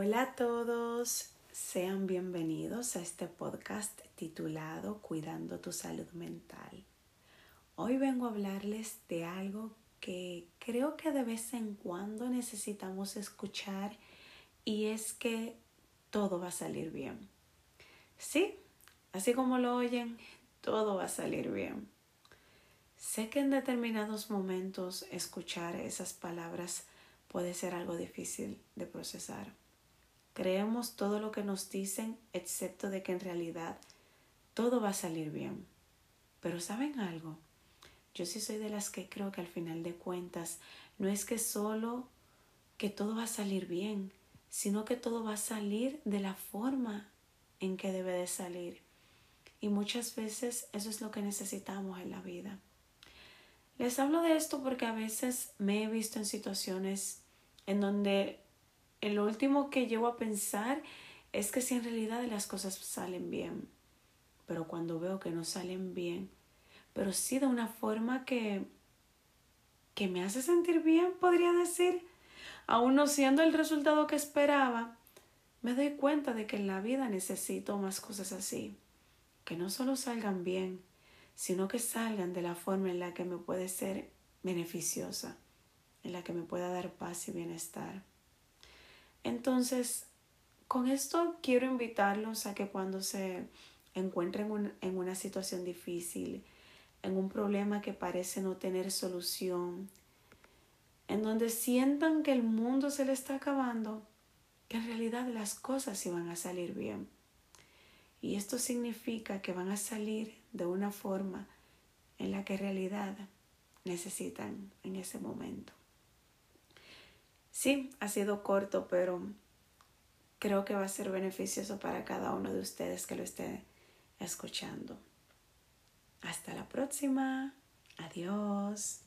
Hola a todos, sean bienvenidos a este podcast titulado Cuidando tu salud mental. Hoy vengo a hablarles de algo que creo que de vez en cuando necesitamos escuchar y es que todo va a salir bien. Sí, así como lo oyen, todo va a salir bien. Sé que en determinados momentos escuchar esas palabras puede ser algo difícil de procesar. Creemos todo lo que nos dicen, excepto de que en realidad todo va a salir bien. Pero ¿saben algo? Yo sí soy de las que creo que al final de cuentas no es que solo que todo va a salir bien, sino que todo va a salir de la forma en que debe de salir. Y muchas veces eso es lo que necesitamos en la vida. Les hablo de esto porque a veces me he visto en situaciones en donde lo último que llevo a pensar es que si en realidad las cosas salen bien, pero cuando veo que no salen bien, pero sí de una forma que, que me hace sentir bien, podría decir, aún no siendo el resultado que esperaba, me doy cuenta de que en la vida necesito más cosas así, que no solo salgan bien, sino que salgan de la forma en la que me puede ser beneficiosa, en la que me pueda dar paz y bienestar. Entonces, con esto quiero invitarlos a que cuando se encuentren en una situación difícil, en un problema que parece no tener solución, en donde sientan que el mundo se le está acabando, que en realidad las cosas iban a salir bien. Y esto significa que van a salir de una forma en la que realidad necesitan en ese momento. Sí, ha sido corto, pero creo que va a ser beneficioso para cada uno de ustedes que lo esté escuchando. Hasta la próxima. Adiós.